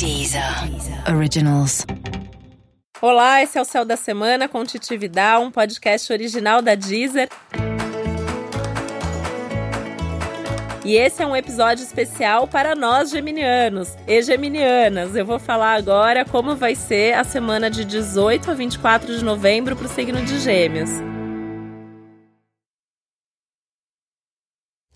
Deezer Originals. Olá, esse é o Céu da Semana com Titi Vidal, um podcast original da Deezer. E esse é um episódio especial para nós geminianos e geminianas. Eu vou falar agora como vai ser a semana de 18 a 24 de novembro para o signo de Gêmeos.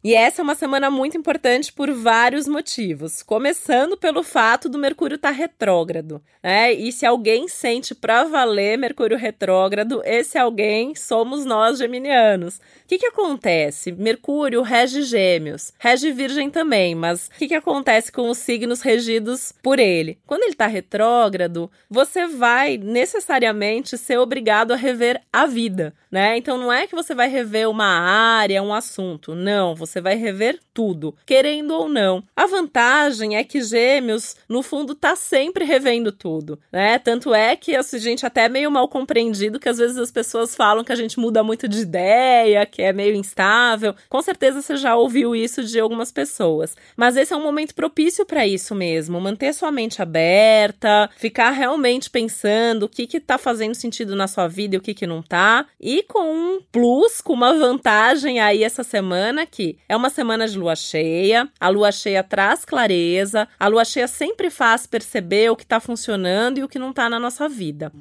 E essa é uma semana muito importante por vários motivos. Começando pelo fato do Mercúrio estar tá retrógrado. Né? E se alguém sente pra valer Mercúrio retrógrado, esse alguém somos nós geminianos. O que, que acontece? Mercúrio rege gêmeos, rege virgem também, mas o que, que acontece com os signos regidos por ele? Quando ele está retrógrado, você vai necessariamente ser obrigado a rever a vida, né? Então não é que você vai rever uma área, um assunto. Não, você vai rever tudo, querendo ou não. A vantagem é que Gêmeos, no fundo, tá sempre revendo tudo, né? Tanto é que a gente até é meio mal compreendido que às vezes as pessoas falam que a gente muda muito de ideia, que é meio instável. Com certeza você já ouviu isso de algumas pessoas. Mas esse é um momento propício para isso mesmo. Manter sua mente aberta, ficar realmente pensando o que que tá fazendo sentido na sua vida e o que que não tá. E com um plus, com uma vantagem aí essa semana que é uma semana de lua cheia. A lua cheia traz clareza. A lua cheia sempre faz perceber o que tá funcionando e o que não tá na nossa vida.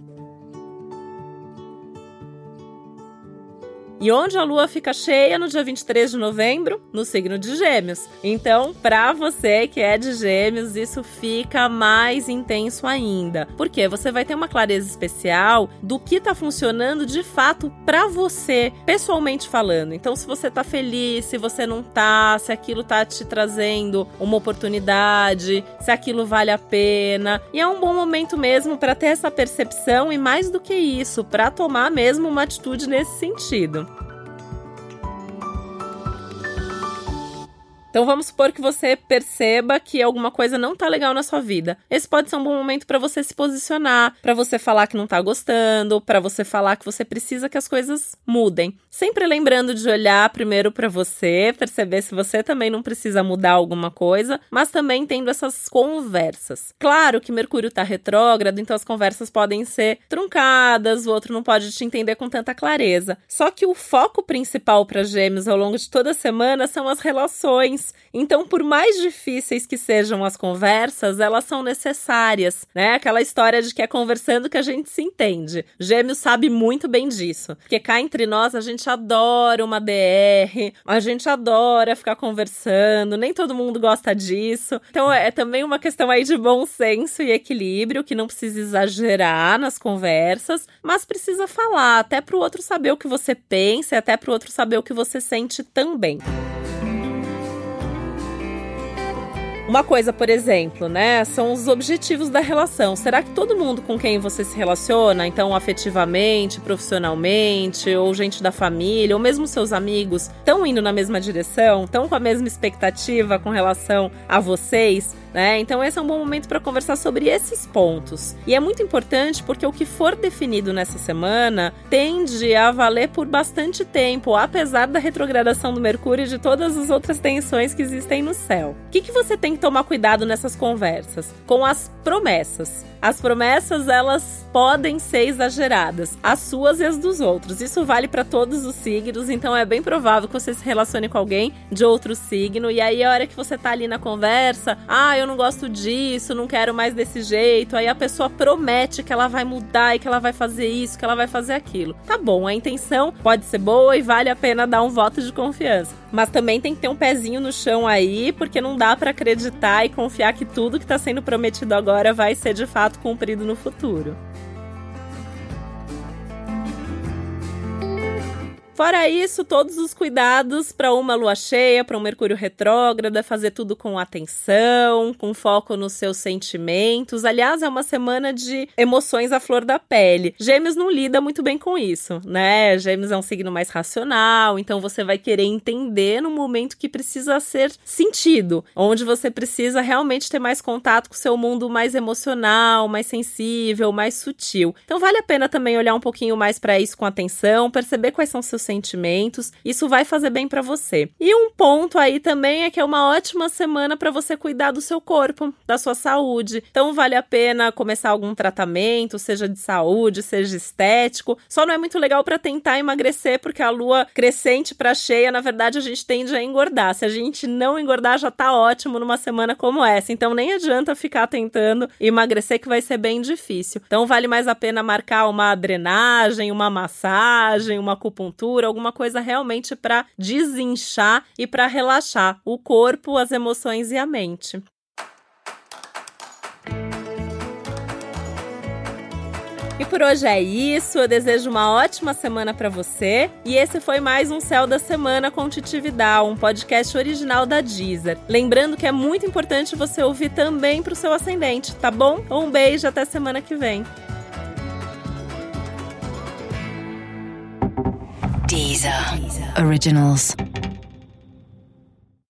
E onde a lua fica cheia no dia 23 de novembro? No signo de Gêmeos. Então, para você que é de Gêmeos, isso fica mais intenso ainda. Porque você vai ter uma clareza especial do que tá funcionando de fato para você, pessoalmente falando. Então, se você tá feliz, se você não tá, se aquilo tá te trazendo uma oportunidade, se aquilo vale a pena. E é um bom momento mesmo para ter essa percepção e mais do que isso, para tomar mesmo uma atitude nesse sentido. Então vamos supor que você perceba que alguma coisa não tá legal na sua vida. Esse pode ser um bom momento para você se posicionar, para você falar que não tá gostando, para você falar que você precisa que as coisas mudem. Sempre lembrando de olhar primeiro para você, perceber se você também não precisa mudar alguma coisa, mas também tendo essas conversas. Claro que Mercúrio tá retrógrado, então as conversas podem ser truncadas, o outro não pode te entender com tanta clareza. Só que o foco principal para Gêmeos ao longo de toda a semana são as relações então, por mais difíceis que sejam as conversas, elas são necessárias, né? Aquela história de que é conversando que a gente se entende. Gêmeos sabe muito bem disso, porque cá entre nós a gente adora uma DR, a gente adora ficar conversando, nem todo mundo gosta disso. Então, é também uma questão aí de bom senso e equilíbrio, que não precisa exagerar nas conversas, mas precisa falar, até para o outro saber o que você pensa e até para o outro saber o que você sente também. Uma coisa, por exemplo, né, são os objetivos da relação. Será que todo mundo com quem você se relaciona, então afetivamente, profissionalmente, ou gente da família, ou mesmo seus amigos, estão indo na mesma direção, estão com a mesma expectativa com relação a vocês? Né? Então esse é um bom momento para conversar sobre esses pontos. E é muito importante porque o que for definido nessa semana tende a valer por bastante tempo, apesar da retrogradação do Mercúrio e de todas as outras tensões que existem no céu. O que, que você tem que tomar cuidado nessas conversas? Com as promessas. As promessas, elas podem ser exageradas, as suas e as dos outros. Isso vale para todos os signos, então é bem provável que você se relacione com alguém de outro signo e aí a hora que você tá ali na conversa, ah, eu não gosto disso, não quero mais desse jeito, aí a pessoa promete que ela vai mudar e que ela vai fazer isso, que ela vai fazer aquilo. Tá bom, a intenção pode ser boa e vale a pena dar um voto de confiança, mas também tem que ter um pezinho no chão aí, porque não dá para acreditar e confiar que tudo que tá sendo prometido agora vai ser de fato cumprido no futuro. Fora isso, todos os cuidados para uma lua cheia, para um Mercúrio retrógrado, é fazer tudo com atenção, com foco nos seus sentimentos. Aliás, é uma semana de emoções à flor da pele. Gêmeos não lida muito bem com isso, né? Gêmeos é um signo mais racional, então você vai querer entender no momento que precisa ser sentido, onde você precisa realmente ter mais contato com o seu mundo mais emocional, mais sensível, mais sutil. Então vale a pena também olhar um pouquinho mais para isso com atenção, perceber quais são seus sentimentos. Isso vai fazer bem para você. E um ponto aí também é que é uma ótima semana para você cuidar do seu corpo, da sua saúde. Então vale a pena começar algum tratamento, seja de saúde, seja estético. Só não é muito legal para tentar emagrecer porque a lua crescente para cheia, na verdade, a gente tende a engordar. Se a gente não engordar, já tá ótimo numa semana como essa. Então nem adianta ficar tentando emagrecer que vai ser bem difícil. Então vale mais a pena marcar uma drenagem, uma massagem, uma acupuntura, alguma coisa realmente para desinchar e para relaxar o corpo, as emoções e a mente. E por hoje é isso. Eu desejo uma ótima semana para você. E esse foi mais um Céu da Semana com Titividal, um podcast original da Deezer. Lembrando que é muito importante você ouvir também para o seu ascendente, tá bom? Um beijo até semana que vem. Deezer. Originals.